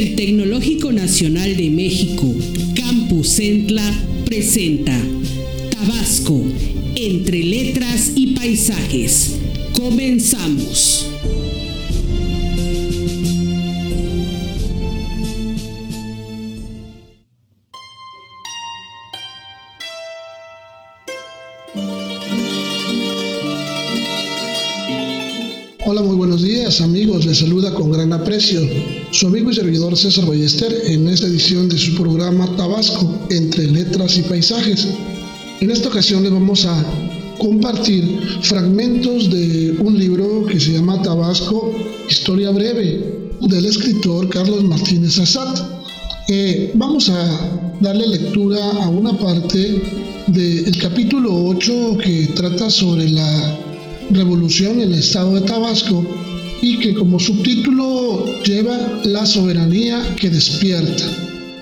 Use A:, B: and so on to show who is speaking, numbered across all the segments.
A: El Tecnológico Nacional de México, Campus Centla, presenta Tabasco, entre letras y paisajes. Comenzamos.
B: Hola, muy buenos días amigos, les saluda con gran aprecio su amigo y servidor César Ballester en esta edición de su programa Tabasco, entre letras y paisajes. En esta ocasión les vamos a compartir fragmentos de un libro que se llama Tabasco, Historia Breve, del escritor Carlos Martínez Azat. Eh, vamos a darle lectura a una parte del capítulo 8 que trata sobre la revolución en el estado de Tabasco y que como subtítulo lleva La soberanía que despierta,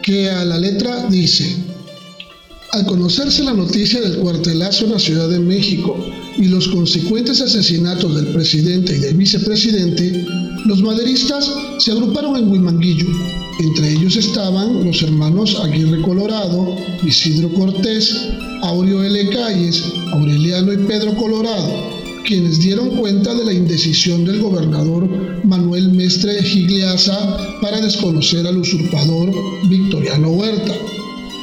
B: que a la letra dice, al conocerse la noticia del cuartelazo en la Ciudad de México y los consecuentes asesinatos del presidente y del vicepresidente, los maderistas se agruparon en Huimanguillo. Entre ellos estaban los hermanos Aguirre Colorado, Isidro Cortés, Aureo L. Calles, Aureliano y Pedro Colorado, quienes dieron cuenta de la indecisión del gobernador Manuel Mestre Gigliasa para desconocer al usurpador Victoriano Huerta.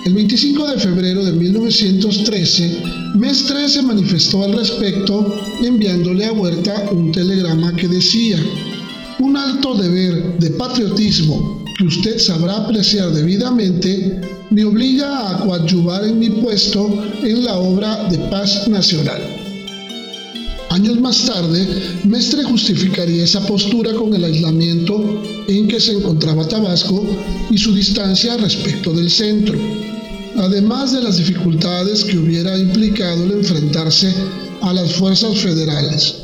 B: El 25 de febrero de 1913, Mestre se manifestó al respecto enviándole a Huerta un telegrama que decía, un alto deber de patriotismo que usted sabrá apreciar debidamente me obliga a coadyuvar en mi puesto en la obra de paz nacional. Años más tarde, Mestre justificaría esa postura con el aislamiento en que se encontraba Tabasco y su distancia respecto del centro, además de las dificultades que hubiera implicado el enfrentarse a las fuerzas federales.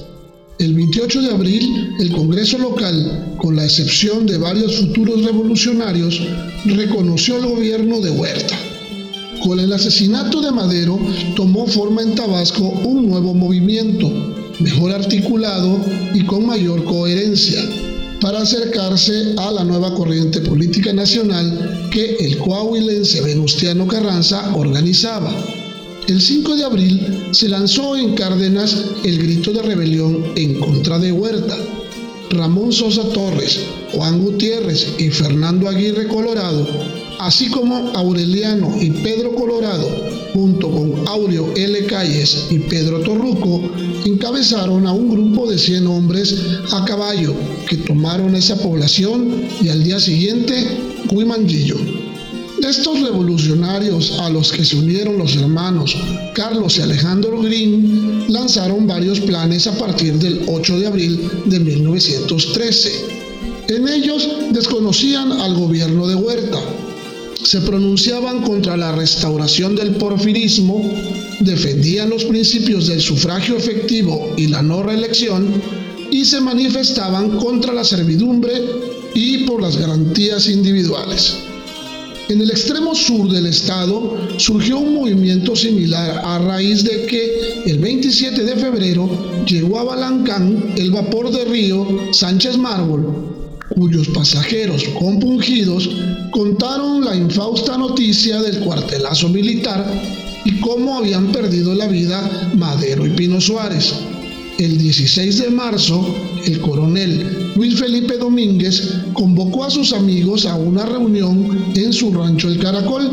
B: El 28 de abril, el Congreso local, con la excepción de varios futuros revolucionarios, reconoció el gobierno de Huerta. Con el asesinato de Madero tomó forma en Tabasco un nuevo movimiento, mejor articulado y con mayor coherencia para acercarse a la nueva corriente política nacional que el coahuilense Venustiano Carranza organizaba. El 5 de abril se lanzó en Cárdenas el grito de rebelión en contra de Huerta. Ramón Sosa Torres, Juan Gutiérrez y Fernando Aguirre Colorado así como Aureliano y Pedro Colorado, junto con Aureo L. Calles y Pedro Torruco, a un grupo de 100 hombres a caballo que tomaron esa población y al día siguiente Huimanguillo. Estos revolucionarios a los que se unieron los hermanos Carlos y Alejandro Green lanzaron varios planes a partir del 8 de abril de 1913. En ellos desconocían al gobierno de Huerta, se pronunciaban contra la restauración del porfirismo, defendían los principios del sufragio efectivo y la no reelección y se manifestaban contra la servidumbre y por las garantías individuales. En el extremo sur del estado surgió un movimiento similar a raíz de que el 27 de febrero llegó a Balancán el vapor de río Sánchez Mármol, cuyos pasajeros compungidos contaron la infausta noticia del cuartelazo militar y cómo habían perdido la vida Madero y Pino Suárez. El 16 de marzo, el coronel Luis Felipe Domínguez convocó a sus amigos a una reunión en su rancho El Caracol.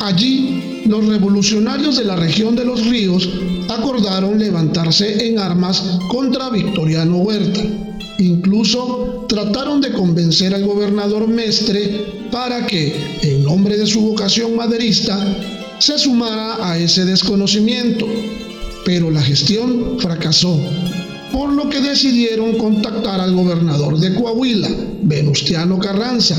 B: Allí, los revolucionarios de la región de los ríos acordaron levantarse en armas contra Victoriano Huerta. Incluso trataron de convencer al gobernador Mestre para que, en nombre de su vocación maderista, se sumara a ese desconocimiento. Pero la gestión fracasó, por lo que decidieron contactar al gobernador de Coahuila, Venustiano Carranza,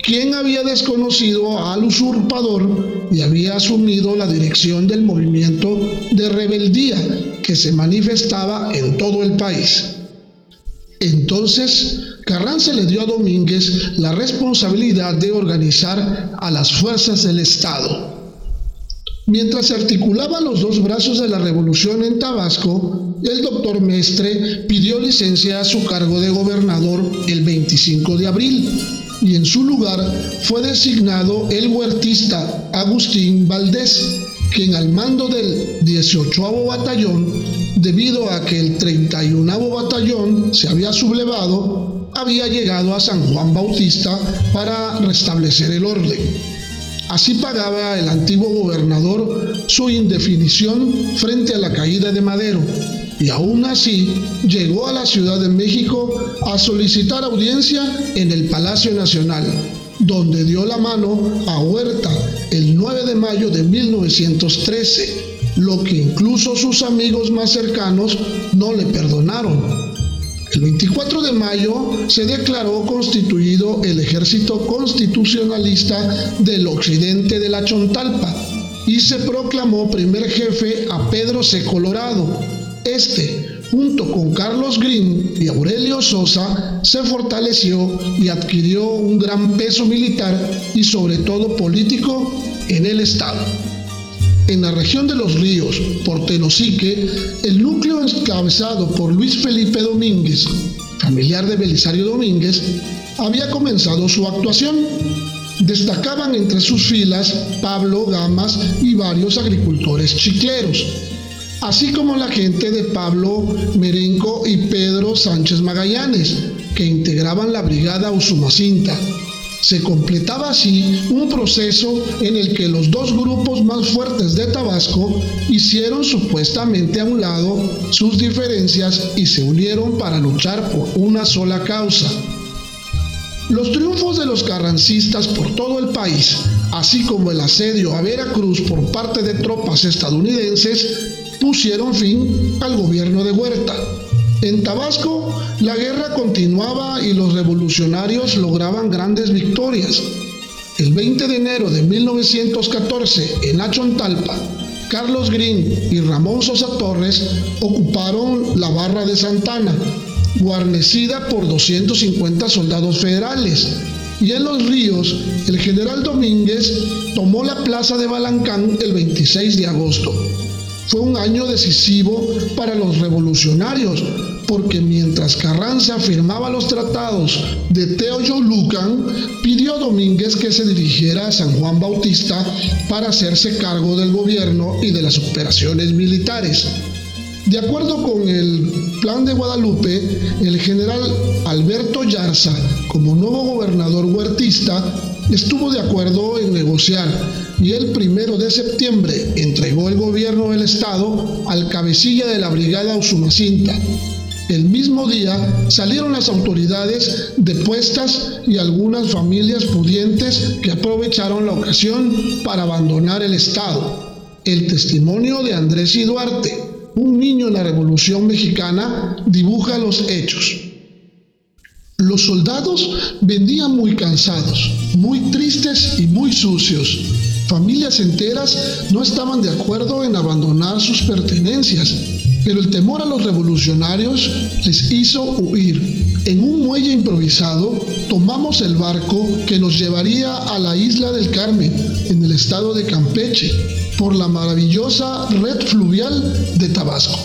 B: quien había desconocido al usurpador y había asumido la dirección del movimiento de rebeldía que se manifestaba en todo el país. Entonces, Carranza le dio a Domínguez la responsabilidad de organizar a las fuerzas del Estado. Mientras se articulaban los dos brazos de la revolución en Tabasco, el doctor Mestre pidió licencia a su cargo de gobernador el 25 de abril. y en su lugar fue designado el huertista Agustín Valdés, quien al mando del 18 batallón, debido a que el 31 batallón se había sublevado, había llegado a San Juan Bautista para restablecer el orden. Así pagaba el antiguo gobernador su indefinición frente a la caída de Madero y aún así llegó a la Ciudad de México a solicitar audiencia en el Palacio Nacional, donde dio la mano a Huerta el 9 de mayo de 1913, lo que incluso sus amigos más cercanos no le perdonaron. El 24 de mayo se declaró constituido el ejército constitucionalista del occidente de la Chontalpa y se proclamó primer jefe a Pedro C. Colorado. Este, junto con Carlos Green y Aurelio Sosa, se fortaleció y adquirió un gran peso militar y sobre todo político en el Estado. En la región de los ríos, por Tenosique, el núcleo encabezado por Luis Felipe Domínguez, familiar de Belisario Domínguez, había comenzado su actuación. Destacaban entre sus filas Pablo Gamas y varios agricultores chicleros, así como la gente de Pablo Merenco y Pedro Sánchez Magallanes, que integraban la brigada Usumacinta. Se completaba así un proceso en el que los dos grupos más fuertes de Tabasco hicieron supuestamente a un lado sus diferencias y se unieron para luchar por una sola causa. Los triunfos de los carrancistas por todo el país, así como el asedio a Veracruz por parte de tropas estadounidenses, pusieron fin al gobierno de Huerta. En Tabasco, la guerra continuaba y los revolucionarios lograban grandes victorias. El 20 de enero de 1914, en Achontalpa, Carlos Green y Ramón Sosa Torres ocuparon la barra de Santana, guarnecida por 250 soldados federales. Y en los ríos, el general Domínguez tomó la plaza de Balancán el 26 de agosto. Fue un año decisivo para los revolucionarios, porque mientras Carranza firmaba los tratados de Teoyolucan, pidió a Domínguez que se dirigiera a San Juan Bautista para hacerse cargo del gobierno y de las operaciones militares. De acuerdo con el plan de Guadalupe, el general Alberto Yarza, como nuevo gobernador huertista, estuvo de acuerdo en negociar y el primero de septiembre entregó el gobierno del estado al cabecilla de la brigada Usumacinta. El mismo día salieron las autoridades depuestas y algunas familias pudientes que aprovecharon la ocasión para abandonar el estado. El testimonio de Andrés y Duarte, un niño en la Revolución Mexicana, dibuja los hechos. Los soldados vendían muy cansados, muy tristes y muy sucios. Familias enteras no estaban de acuerdo en abandonar sus pertenencias, pero el temor a los revolucionarios les hizo huir. En un muelle improvisado tomamos el barco que nos llevaría a la isla del Carmen, en el estado de Campeche, por la maravillosa red fluvial de Tabasco.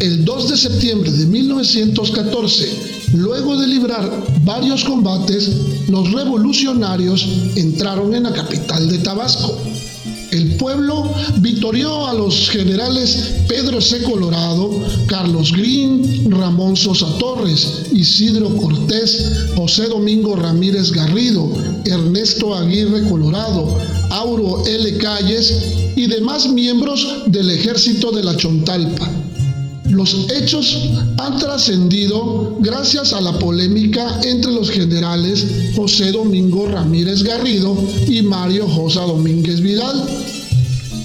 B: El 2 de septiembre de 1914, Luego de librar varios combates, los revolucionarios entraron en la capital de Tabasco. El pueblo vitorió a los generales Pedro C. Colorado, Carlos Green, Ramón Sosa Torres, Isidro Cortés, José Domingo Ramírez Garrido, Ernesto Aguirre Colorado, Auro L. Calles y demás miembros del ejército de la Chontalpa. Los hechos han trascendido gracias a la polémica entre los generales José Domingo Ramírez Garrido y Mario Josa Domínguez Vidal.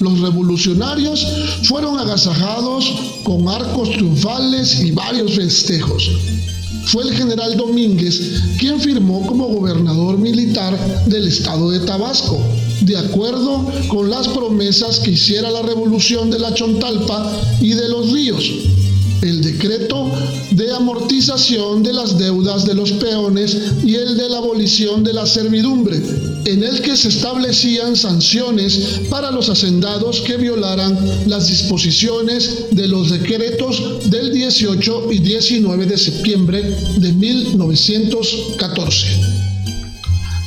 B: Los revolucionarios fueron agasajados con arcos triunfales y varios festejos. Fue el general Domínguez quien firmó como gobernador militar del estado de Tabasco de acuerdo con las promesas que hiciera la revolución de la Chontalpa y de los ríos, el decreto de amortización de las deudas de los peones y el de la abolición de la servidumbre, en el que se establecían sanciones para los hacendados que violaran las disposiciones de los decretos del 18 y 19 de septiembre de 1914.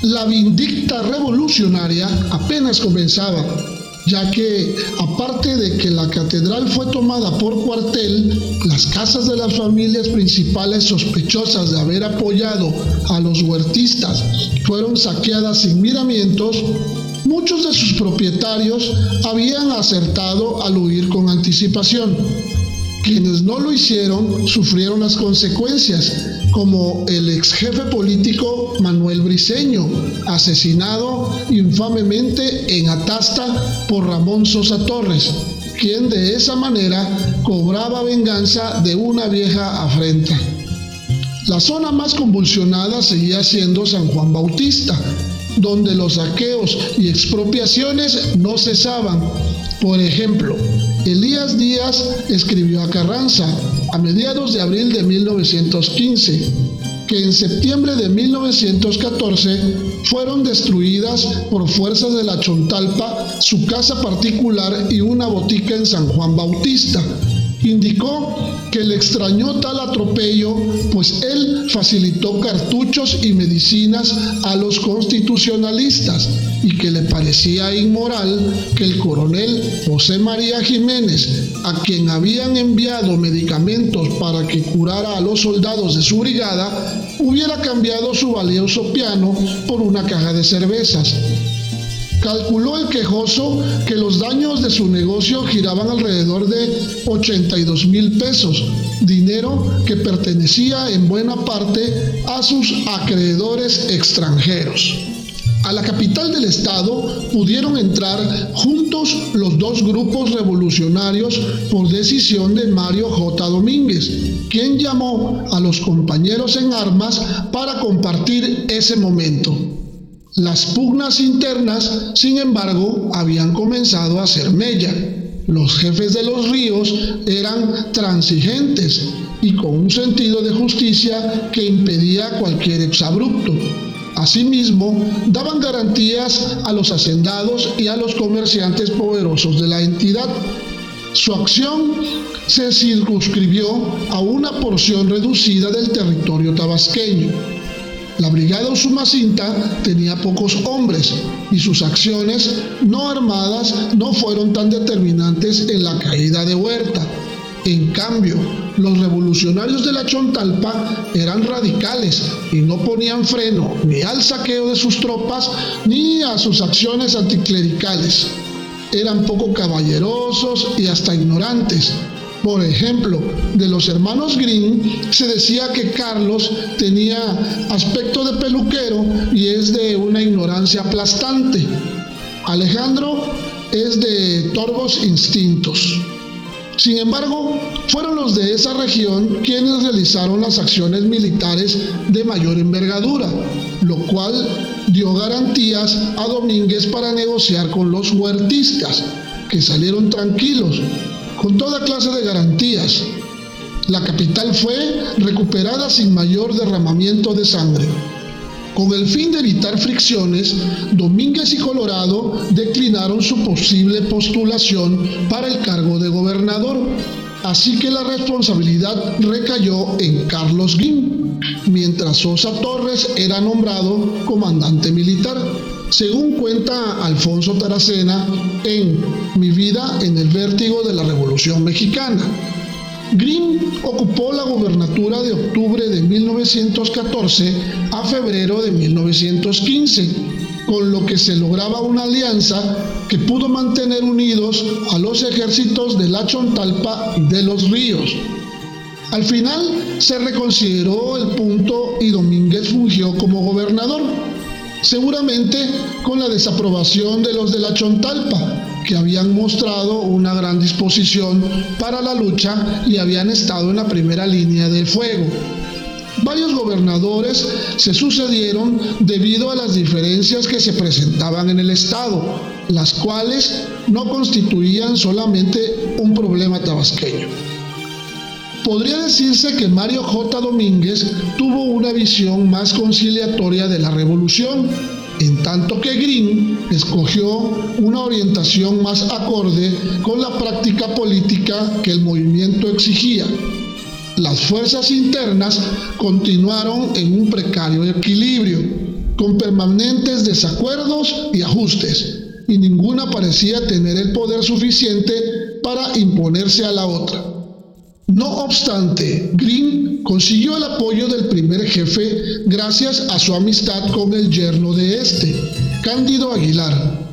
B: La vindicta revolucionaria apenas comenzaba, ya que aparte de que la catedral fue tomada por cuartel, las casas de las familias principales sospechosas de haber apoyado a los huertistas fueron saqueadas sin miramientos, muchos de sus propietarios habían acertado al huir con anticipación. Quienes no lo hicieron sufrieron las consecuencias, como el ex jefe político Manuel Briceño, asesinado infamemente en Atasta por Ramón Sosa Torres, quien de esa manera cobraba venganza de una vieja afrenta. La zona más convulsionada seguía siendo San Juan Bautista, donde los saqueos y expropiaciones no cesaban. Por ejemplo, Elías Díaz escribió a Carranza a mediados de abril de 1915 que en septiembre de 1914 fueron destruidas por fuerzas de la Chontalpa su casa particular y una botica en San Juan Bautista, Indicó que le extrañó tal atropello, pues él facilitó cartuchos y medicinas a los constitucionalistas y que le parecía inmoral que el coronel José María Jiménez, a quien habían enviado medicamentos para que curara a los soldados de su brigada, hubiera cambiado su valioso piano por una caja de cervezas. Calculó el quejoso que los daños de su negocio giraban alrededor de 82 mil pesos, dinero que pertenecía en buena parte a sus acreedores extranjeros. A la capital del estado pudieron entrar juntos los dos grupos revolucionarios por decisión de Mario J. Domínguez, quien llamó a los compañeros en armas para compartir ese momento. Las pugnas internas, sin embargo, habían comenzado a ser mella. Los jefes de los ríos eran transigentes y con un sentido de justicia que impedía cualquier exabrupto. Asimismo, daban garantías a los hacendados y a los comerciantes poderosos de la entidad. Su acción se circunscribió a una porción reducida del territorio tabasqueño la brigada Usumacinta tenía pocos hombres y sus acciones no armadas no fueron tan determinantes en la caída de Huerta. En cambio, los revolucionarios de la Chontalpa eran radicales y no ponían freno ni al saqueo de sus tropas ni a sus acciones anticlericales. Eran poco caballerosos y hasta ignorantes, por ejemplo, de los hermanos Green se decía que Carlos tenía aspecto de peluquero y es de una ignorancia aplastante. Alejandro es de torvos instintos. Sin embargo, fueron los de esa región quienes realizaron las acciones militares de mayor envergadura, lo cual dio garantías a Domínguez para negociar con los huertistas, que salieron tranquilos con toda clase de garantías. La capital fue recuperada sin mayor derramamiento de sangre. Con el fin de evitar fricciones, Domínguez y Colorado declinaron su posible postulación para el cargo de gobernador, así que la responsabilidad recayó en Carlos Guim, mientras Sosa Torres era nombrado comandante militar según cuenta Alfonso Taracena en Mi vida en el vértigo de la Revolución Mexicana. Green ocupó la gobernatura de octubre de 1914 a febrero de 1915, con lo que se lograba una alianza que pudo mantener unidos a los ejércitos de la Chontalpa y de los Ríos. Al final se reconsideró el punto y Domínguez fungió como gobernador seguramente con la desaprobación de los de la Chontalpa, que habían mostrado una gran disposición para la lucha y habían estado en la primera línea del fuego. Varios gobernadores se sucedieron debido a las diferencias que se presentaban en el Estado, las cuales no constituían solamente un problema tabasqueño. Podría decirse que Mario J. Domínguez tuvo una visión más conciliatoria de la revolución, en tanto que Green escogió una orientación más acorde con la práctica política que el movimiento exigía. Las fuerzas internas continuaron en un precario equilibrio. con permanentes desacuerdos y ajustes, y ninguna parecía tener el poder suficiente para imponerse a la otra. No obstante, Green consiguió el apoyo del primer jefe gracias a su amistad con el yerno de este, Cándido Aguilar.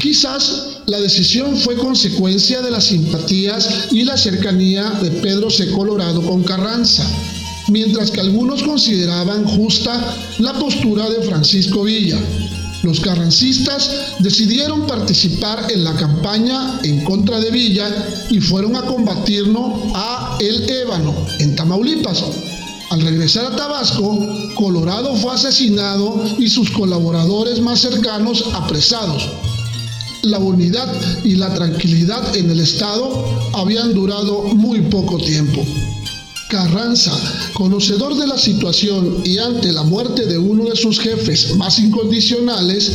B: Quizás la decisión fue consecuencia de las simpatías y la cercanía de Pedro C. Colorado con Carranza, mientras que algunos consideraban justa la postura de Francisco Villa. Los carrancistas decidieron participar en la campaña en contra de Villa y fueron a combatirlo a El Ébano, en Tamaulipas. Al regresar a Tabasco, Colorado fue asesinado y sus colaboradores más cercanos apresados. La unidad y la tranquilidad en el Estado habían durado muy poco tiempo. Carranza, conocedor de la situación y ante la muerte de uno de sus jefes más incondicionales,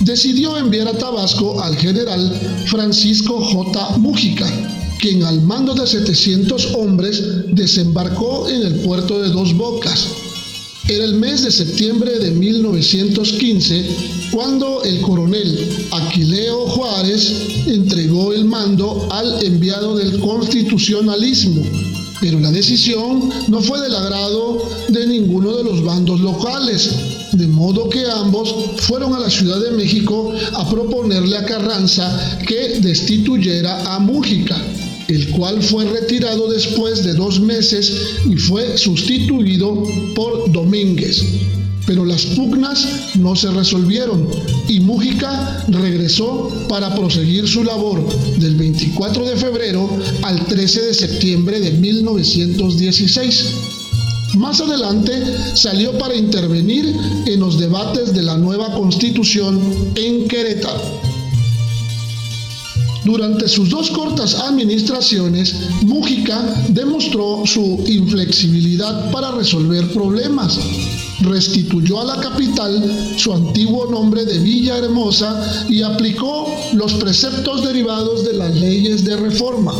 B: decidió enviar a Tabasco al general Francisco J. Mújica, quien al mando de 700 hombres desembarcó en el puerto de Dos Bocas. Era el mes de septiembre de 1915 cuando el coronel Aquileo Juárez entregó el mando al enviado del constitucionalismo, pero la decisión no fue del agrado de ninguno de los bandos locales, de modo que ambos fueron a la Ciudad de México a proponerle a Carranza que destituyera a Mújica, el cual fue retirado después de dos meses y fue sustituido por Domínguez pero las pugnas no se resolvieron y Mújica regresó para proseguir su labor del 24 de febrero al 13 de septiembre de 1916. Más adelante salió para intervenir en los debates de la nueva constitución en Querétaro. Durante sus dos cortas administraciones, Mújica demostró su inflexibilidad para resolver problemas restituyó a la capital su antiguo nombre de Villa Hermosa y aplicó los preceptos derivados de las leyes de reforma.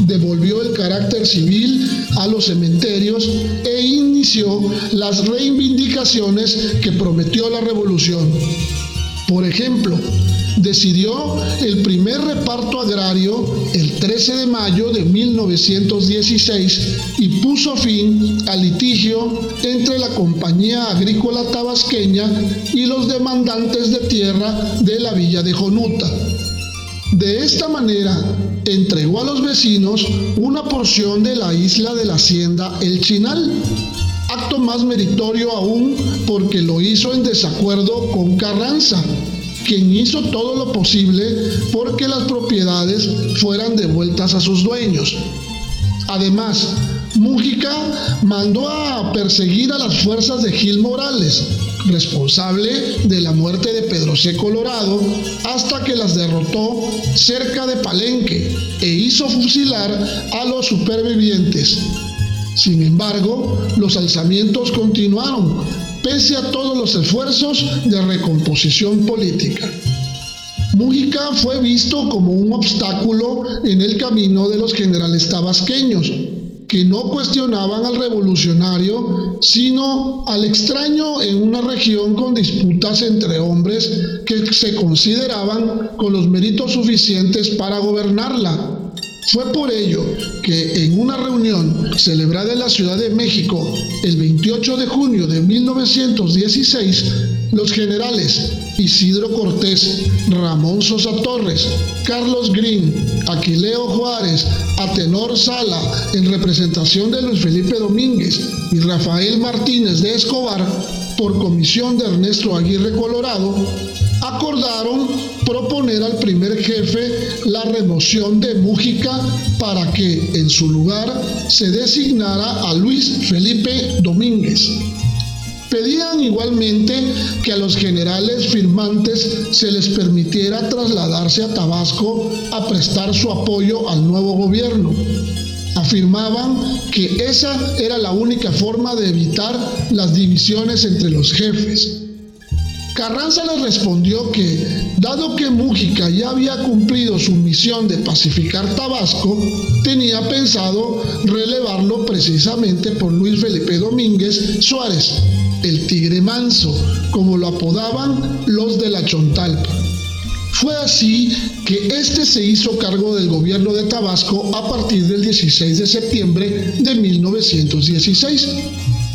B: Devolvió el carácter civil a los cementerios e inició las reivindicaciones que prometió la revolución. Por ejemplo, decidió el primer reparto agrario 13 de mayo de 1916 y puso fin al litigio entre la Compañía Agrícola Tabasqueña y los demandantes de tierra de la villa de Jonuta. De esta manera, entregó a los vecinos una porción de la isla de la hacienda El Chinal, acto más meritorio aún porque lo hizo en desacuerdo con Carranza, quien hizo todo lo posible porque las propiedades fueran devueltas a sus dueños. Además, Mújica mandó a perseguir a las fuerzas de Gil Morales, responsable de la muerte de Pedro C. Colorado, hasta que las derrotó cerca de Palenque e hizo fusilar a los supervivientes. Sin embargo, los alzamientos continuaron, pese a todos los esfuerzos de recomposición política. Mújica fue visto como un obstáculo en el camino de los generales tabasqueños, que no cuestionaban al revolucionario, sino al extraño en una región con disputas entre hombres que se consideraban con los méritos suficientes para gobernarla. Fue por ello que en una reunión celebrada en la Ciudad de México el 28 de junio de 1916, los generales Isidro Cortés, Ramón Sosa Torres, Carlos Green, Aquileo Juárez, Atenor Sala, en representación de Luis Felipe Domínguez y Rafael Martínez de Escobar, por comisión de Ernesto Aguirre Colorado, acordaron proponer al primer jefe la remoción de Mújica para que en su lugar se designara a Luis Felipe Domínguez. Pedían igualmente que a los generales firmantes se les permitiera trasladarse a Tabasco a prestar su apoyo al nuevo gobierno. Afirmaban que esa era la única forma de evitar las divisiones entre los jefes. Carranza le respondió que, dado que Mújica ya había cumplido su misión de pacificar Tabasco, tenía pensado relevarlo precisamente por Luis Felipe Domínguez Suárez, el Tigre Manso, como lo apodaban los de la Chontalpa. Fue así que este se hizo cargo del gobierno de Tabasco a partir del 16 de septiembre de 1916.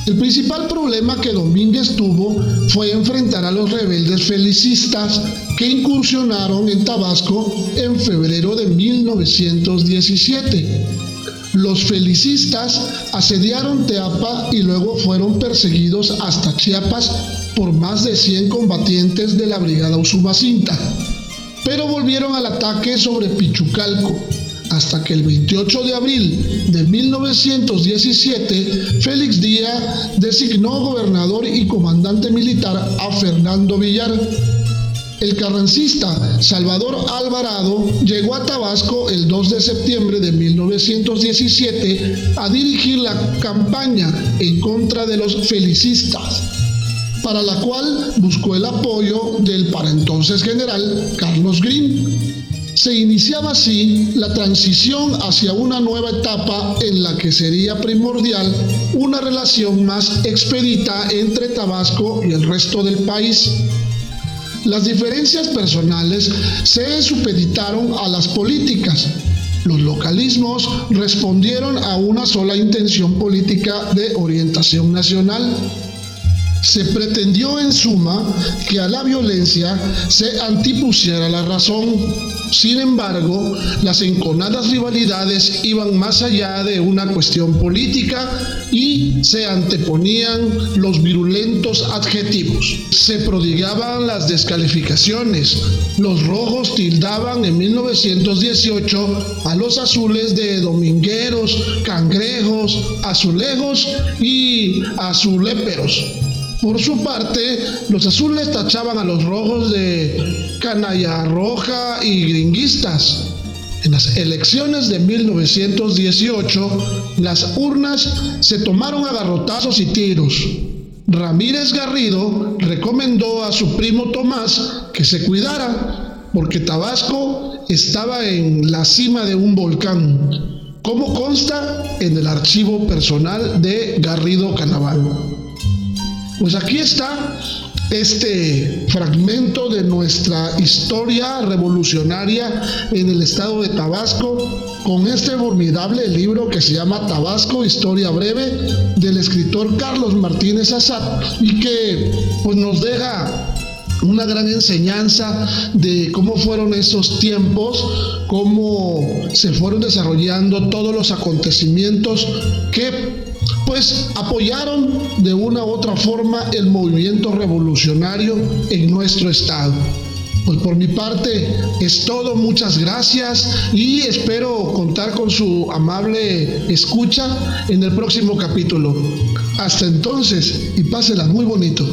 B: El principal problema que Domínguez tuvo fue enfrentar a los rebeldes felicistas que incursionaron en Tabasco en febrero de 1917. Los felicistas asediaron Teapa y luego fueron perseguidos hasta Chiapas por más de 100 combatientes de la Brigada Usumacinta, pero volvieron al ataque sobre Pichucalco hasta que el 28 de abril de 1917 Félix Díaz designó gobernador y comandante militar a Fernando Villar. El carrancista Salvador Alvarado llegó a Tabasco el 2 de septiembre de 1917 a dirigir la campaña en contra de los felicistas, para la cual buscó el apoyo del para entonces general Carlos Green. Se iniciaba así la transición hacia una nueva etapa en la que sería primordial una relación más expedita entre Tabasco y el resto del país. Las diferencias personales se supeditaron a las políticas. Los localismos respondieron a una sola intención política de orientación nacional. Se pretendió en suma que a la violencia se antipusiera la razón. Sin embargo, las enconadas rivalidades iban más allá de una cuestión política y se anteponían los virulentos adjetivos. Se prodigaban las descalificaciones. Los rojos tildaban en 1918 a los azules de domingueros, cangrejos, azulejos y azuléperos. Por su parte, los azules tachaban a los rojos de canalla roja y gringuistas. En las elecciones de 1918, las urnas se tomaron a garrotazos y tiros. Ramírez Garrido recomendó a su primo Tomás que se cuidara porque Tabasco estaba en la cima de un volcán, como consta en el archivo personal de Garrido Canaval. Pues aquí está este fragmento de nuestra historia revolucionaria en el estado de Tabasco con este formidable libro que se llama Tabasco, Historia Breve del escritor Carlos Martínez Azad y que pues nos deja una gran enseñanza de cómo fueron esos tiempos, cómo se fueron desarrollando todos los acontecimientos que pues apoyaron de una u otra forma el movimiento revolucionario en nuestro estado. Pues por mi parte es todo, muchas gracias y espero contar con su amable escucha en el próximo capítulo. Hasta entonces y pásela muy bonito.